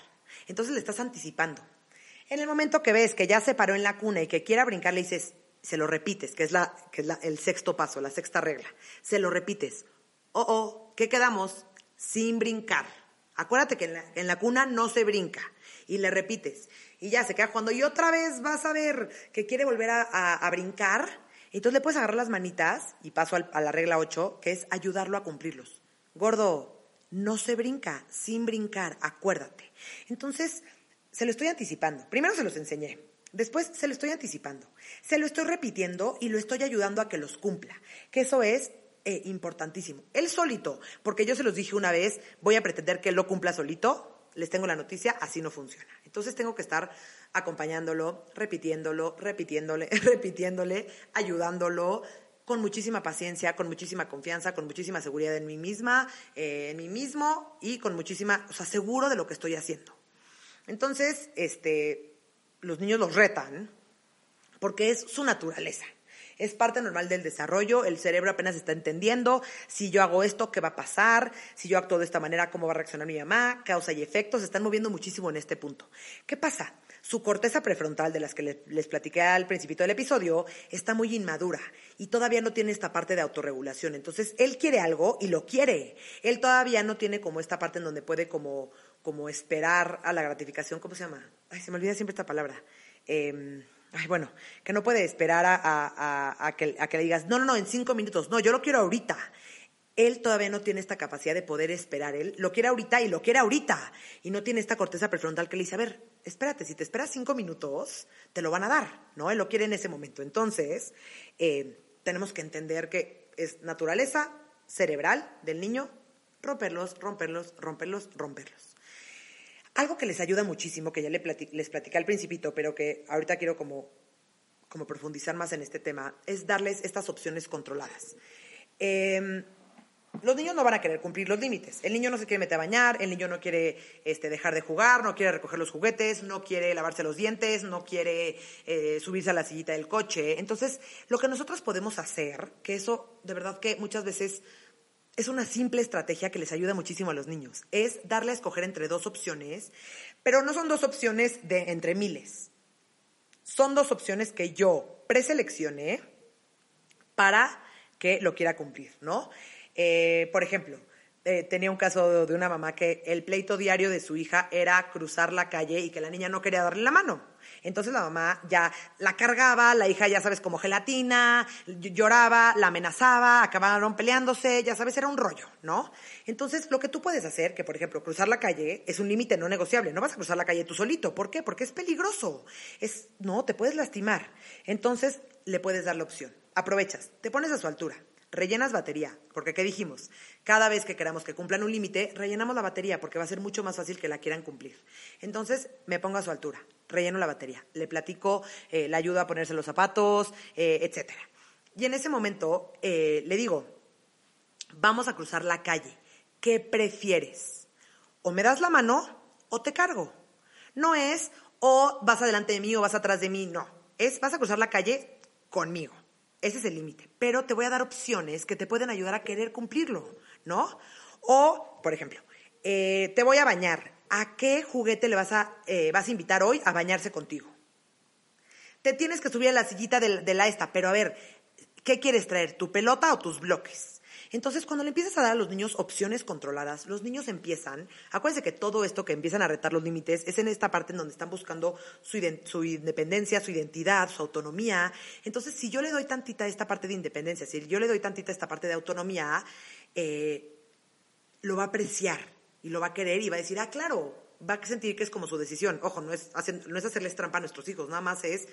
Entonces le estás anticipando. En el momento que ves que ya se paró en la cuna y que quiera brincar, le dices, se lo repites, que es, la, que es el sexto paso, la sexta regla. Se lo repites. Oh, oh, ¿qué quedamos? Sin brincar. Acuérdate que en la, cuna no se brinca. Y le repites. Y ya se queda jugando. Y otra vez vas a ver que quiere volver a, brincar. Entonces le puedes agarrar las manitas y paso a la regla 8, que es ayudarlo a cumplirlos. Gordo, no se brinca, sin brincar, acuérdate. Entonces, se lo estoy anticipando. Primero se los enseñé. Después se lo estoy anticipando. Se lo estoy repitiendo y lo estoy ayudando a que los cumpla. Que eso es eh, importantísimo. Él solito, porque yo se los dije una vez, voy a pretender que él lo cumpla solito. Les tengo la noticia, así no funciona. Entonces tengo que estar acompañándolo, repitiéndolo, repitiéndole, repitiéndole, ayudándolo, con muchísima paciencia, con muchísima confianza, con muchísima seguridad en mí misma, eh, en mí mismo y con muchísima, o sea, de lo que estoy haciendo. Entonces, este, los niños los retan porque es su naturaleza. Es parte normal del desarrollo, el cerebro apenas está entendiendo, si yo hago esto, ¿qué va a pasar? Si yo actúo de esta manera, ¿cómo va a reaccionar mi mamá? Causa y efecto, se están moviendo muchísimo en este punto. ¿Qué pasa? Su corteza prefrontal, de las que les, platiqué al principio del episodio, está muy inmadura y todavía no tiene esta parte de autorregulación. Entonces, él quiere algo y lo quiere. Él todavía no tiene como esta parte en donde puede como, como esperar a la gratificación. ¿Cómo se llama? Ay, se me olvida siempre esta palabra. Em, ay, bueno, que no puede esperar a, que, a que le digas, no, no, no, en cinco minutos. No, yo lo quiero ahorita él todavía no tiene esta capacidad de poder esperar. Él lo quiere ahorita y lo quiere ahorita. Y no tiene esta corteza prefrontal que le dice, a ver, espérate, si te esperas cinco minutos, te lo van a dar, ¿no? Él lo quiere en ese momento. Entonces, eh, tenemos que entender que es naturaleza cerebral del niño romperlos, romperlos, romperlos, romperlos. Algo que les ayuda muchísimo, que ya les, platicé al principito, pero que ahorita quiero como, como profundizar más en este tema, es darles estas opciones controladas. Eh, los niños no van a querer cumplir los límites. El niño no se quiere meter a bañar, el niño no quiere este, dejar de jugar, no quiere recoger los juguetes, no quiere lavarse los dientes, no quiere eh, subirse a la sillita del coche. Entonces, lo que nosotros podemos hacer, que eso de verdad que muchas veces es una simple estrategia que les ayuda muchísimo a los niños, es darle a escoger entre dos opciones, pero no son dos opciones de entre miles. Son dos opciones que yo preseleccioné para que lo quiera cumplir, ¿no? Eh, por ejemplo, eh, tenía un caso de una mamá que el pleito diario de su hija era cruzar la calle y que la niña no quería darle la mano. Entonces la mamá ya la cargaba, la hija ya sabes como gelatina, lloraba, la amenazaba, acabaron peleándose, ya sabes, era un rollo, ¿no? Entonces lo que tú puedes hacer, que por ejemplo cruzar la calle es un límite no negociable, no vas a cruzar la calle tú solito, ¿por qué? Porque es peligroso, es, no, te puedes lastimar. Entonces le puedes dar la opción, aprovechas, te pones a su altura, rellenas batería, porque ¿qué dijimos? Cada vez que queramos que cumplan un límite, rellenamos la batería, porque va a ser mucho más fácil que la quieran cumplir. Entonces, me pongo a su altura, relleno la batería, le platico, eh, le ayudo a ponerse los zapatos, eh, etc. Y en ese momento eh, le digo, vamos a cruzar la calle, ¿qué prefieres? O me das la mano o te cargo. No es o vas adelante de mí o vas atrás de mí, no. Es vas a cruzar la calle conmigo. Ese es el límite. Pero te voy a dar opciones que te pueden ayudar a querer cumplirlo, ¿no? O, por ejemplo, eh, te voy a bañar. ¿A qué juguete le vas a, eh, vas a invitar hoy a bañarse contigo? Te tienes que subir a la sillita de, de la esta, pero a ver, ¿qué quieres traer? ¿Tu pelota o tus bloques? Entonces, cuando le empiezas a dar a los niños opciones controladas, los niños empiezan, acuérdense que todo esto que empiezan a retar los límites es en esta parte en donde están buscando su, independencia, su identidad, su autonomía. Entonces, si yo le doy tantita esta parte de independencia, si yo le doy tantita esta parte de autonomía, eh, lo va a apreciar y lo va a querer y va a decir, ah, claro, va a sentir que es como su decisión. Ojo, no es, no es hacerles trampa a nuestros hijos, nada más es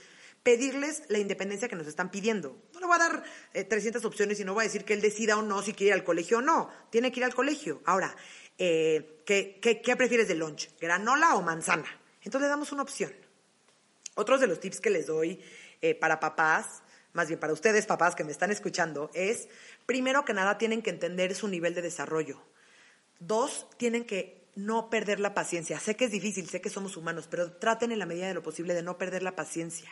pedirles la independencia que nos están pidiendo. No le voy a dar 300 eh, opciones y no voy a decir que él decida o no si quiere ir al colegio o no. Tiene que ir al colegio. Ahora, eh, ¿qué, qué, prefieres de lunch? ¿Granola o manzana? Entonces le damos una opción. Otros de los tips que les doy eh, para papás, más bien para ustedes papás que me están escuchando, es, primero que nada, tienen que entender su nivel de desarrollo. Dos, tienen que no perder la paciencia. Sé que es difícil, sé que somos humanos, pero traten en la medida de lo posible de no perder la paciencia.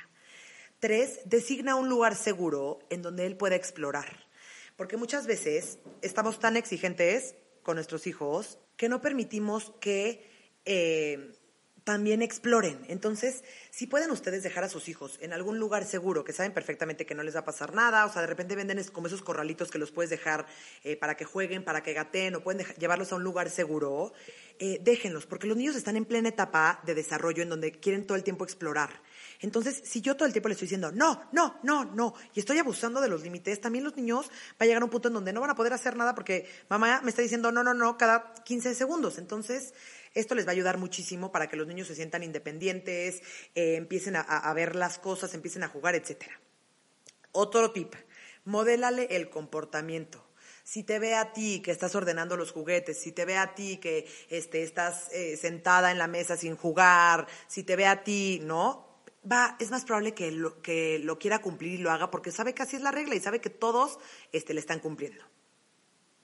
Tres, designa un lugar seguro en donde él pueda explorar. Porque muchas veces estamos tan exigentes con nuestros hijos que no permitimos que eh, también exploren. Entonces, si pueden ustedes dejar a sus hijos en algún lugar seguro, que saben perfectamente que no les va a pasar nada, o sea, de repente venden como esos corralitos que los puedes dejar eh, para que jueguen, para que gateen, o pueden llevarlos a un lugar seguro, eh, déjenlos, porque los niños están en plena etapa de desarrollo en donde quieren todo el tiempo explorar. Entonces, si yo todo el tiempo le estoy diciendo, no, no, no, no, y estoy abusando de los límites, también los niños va a llegar a un punto en donde no van a poder hacer nada porque mamá me está diciendo, no, no, no, cada 15 segundos. Entonces, esto les va a ayudar muchísimo para que los niños se sientan independientes, eh, empiecen a, ver las cosas, empiecen a jugar, etc. Otro tip, modélale el comportamiento si te ve a ti que estás ordenando los juguetes, si te ve a ti que este, estás eh, sentada en la mesa sin jugar, si te ve a ti, ¿no? Va, es más probable que lo, que lo quiera cumplir y lo haga porque sabe que así es la regla y sabe que todos este, le están cumpliendo.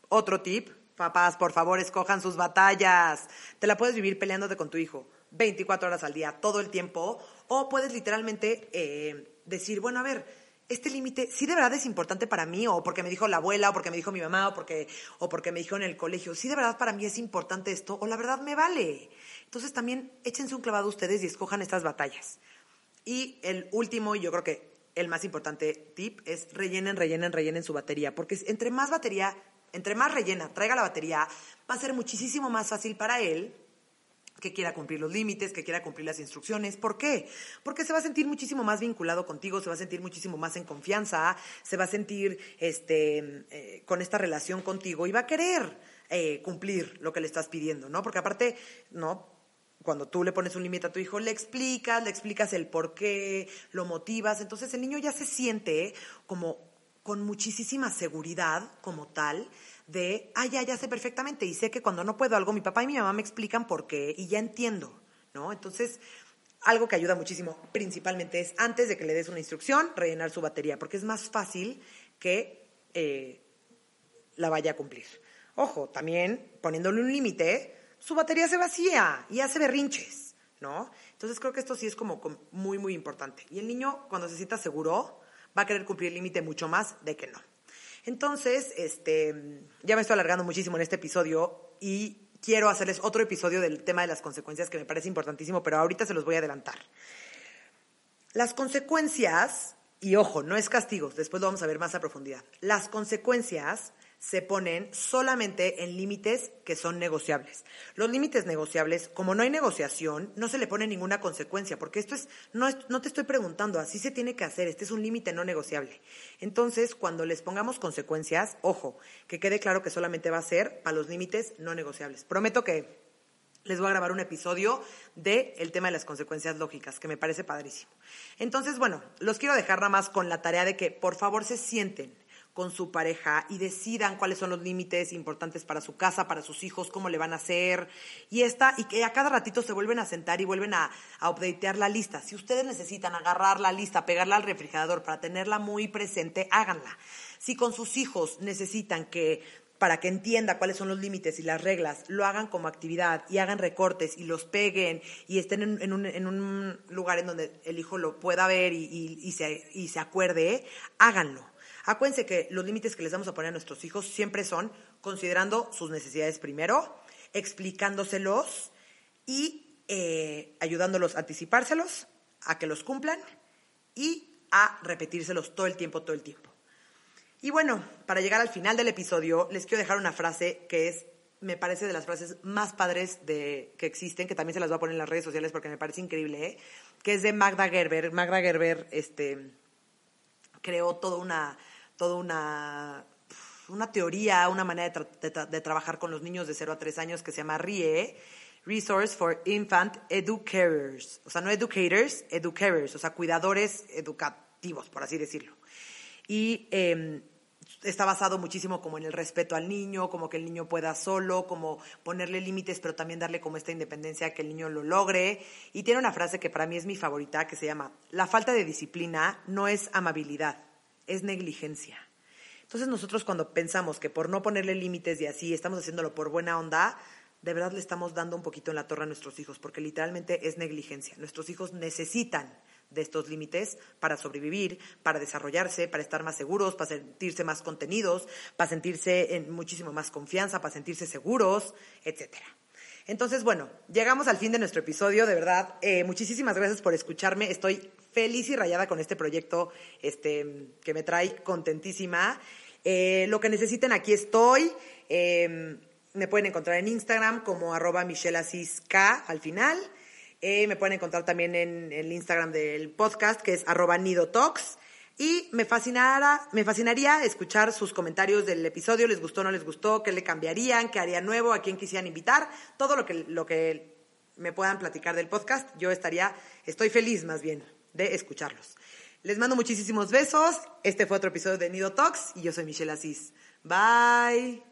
Otro tip, papás, por favor, escojan sus batallas. Te la puedes vivir peleándote con tu hijo 24 horas al día, todo el tiempo, o puedes literalmente eh, decir, bueno, a ver, este límite sí de verdad es importante para mí, o porque me dijo la abuela, o porque me dijo mi mamá, o porque, o porque me dijo en el colegio, sí de verdad para mí es importante esto, o la verdad me vale. Entonces también échense un clavado ustedes y escojan estas batallas. Y el último, y yo creo que el más importante tip, es rellenen, rellenen, rellenen su batería. Porque entre más batería, entre más rellena, traiga la batería, va a ser muchísimo más fácil para él que quiera cumplir los límites, que quiera cumplir las instrucciones. ¿Por qué? Porque se va a sentir muchísimo más vinculado contigo, se va a sentir muchísimo más en confianza, se va a sentir este, eh, con esta relación contigo y va a querer eh, cumplir lo que le estás pidiendo, ¿no? Porque aparte, ¿no? Cuando tú le pones un límite a tu hijo, le explicas, le explicas el por qué, lo motivas, entonces el niño ya se siente como con muchísima seguridad como tal de, ah, ya, ya sé perfectamente y sé que cuando no puedo algo, mi papá y mi mamá me explican por qué y ya entiendo, ¿no? Entonces, algo que ayuda muchísimo principalmente es antes de que le des una instrucción, rellenar su batería, porque es más fácil que eh, la vaya a cumplir. Ojo, también poniéndole un límite, su batería se vacía y hace berrinches, ¿no? Entonces creo que esto sí es como muy, muy importante. Y el niño, cuando se sienta seguro, va a querer cumplir el límite mucho más de que no. Entonces, este, ya me estoy alargando muchísimo en este episodio y quiero hacerles otro episodio del tema de las consecuencias que me parece importantísimo, pero ahorita se los voy a adelantar. Las consecuencias, y ojo, no es castigos, después lo vamos a ver más a profundidad. Las consecuencias se ponen solamente en límites que son negociables. Los límites negociables, como no hay negociación, no se le pone ninguna consecuencia, porque esto es no, no te estoy preguntando, así se tiene que hacer, este es un límite no negociable. Entonces, cuando les pongamos consecuencias, ojo, que quede claro que solamente va a ser para los límites no negociables. Prometo que les voy a grabar un episodio del el tema de las consecuencias lógicas, que me parece padrísimo. Entonces, bueno, los quiero dejar nada más con la tarea de que por favor se sienten con su pareja y decidan cuáles son los límites importantes para su casa, para sus hijos, cómo le van a hacer. Y esta, y que a cada ratito se vuelven a sentar y vuelven a, a updatear la lista. Si ustedes necesitan agarrar la lista, pegarla al refrigerador para tenerla muy presente, háganla. Si con sus hijos necesitan que para que entienda cuáles son los límites y las reglas, lo hagan como actividad y hagan recortes y los peguen y estén en, un, en un, lugar en donde el hijo lo pueda ver y, y, se, y se acuerde, háganlo. Acuérdense que los límites que les vamos a poner a nuestros hijos siempre son considerando sus necesidades primero, explicándoselos y eh, ayudándolos a anticipárselos, a que los cumplan y a repetírselos todo el tiempo, todo el tiempo. Y bueno, para llegar al final del episodio, les quiero dejar una frase que es, me parece de las frases más padres de, que existen, que también se las voy a poner en las redes sociales porque me parece increíble, ¿eh? que es de Magda Gerber. Magda Gerber este, creó toda una, toda una, una teoría, una manera de, trabajar con los niños de 0 a 3 años que se llama RIE, Resource for Infant Educators. O sea, no educators, educators, o sea, cuidadores educativos, por así decirlo. Y eh, está basado muchísimo como en el respeto al niño, como que el niño pueda solo, como ponerle límites, pero también darle como esta independencia que el niño lo logre. Y tiene una frase que para mí es mi favorita, que se llama, la falta de disciplina no es amabilidad, es negligencia. Entonces nosotros cuando pensamos que por no ponerle límites y así estamos haciéndolo por buena onda, de verdad le estamos dando un poquito en la torre a nuestros hijos, porque literalmente es negligencia. Nuestros hijos necesitan de estos límites para sobrevivir, para desarrollarse, para estar más seguros, para sentirse más contenidos, para sentirse en muchísimo más confianza, para sentirse seguros, etcétera. Entonces, bueno, llegamos al fin de nuestro episodio, de verdad. Eh, muchísimas gracias por escucharme. Estoy feliz y rayada con este proyecto este, que me trae contentísima. Eh, lo que necesiten, aquí estoy. Em, me pueden encontrar en Instagram como arroba al final. Eh, me pueden encontrar también en, el Instagram del podcast, que es arroba nidotox. Y me, fascinara, me fascinaría escuchar sus comentarios del episodio, les gustó, no les gustó, qué le cambiarían, qué haría nuevo, a quién quisieran invitar, todo lo que, lo que me puedan platicar del podcast, yo estaría, estoy feliz más bien de escucharlos. Les mando muchísimos besos, este fue otro episodio de Nido Talks y yo soy Michelle Asís. Bye.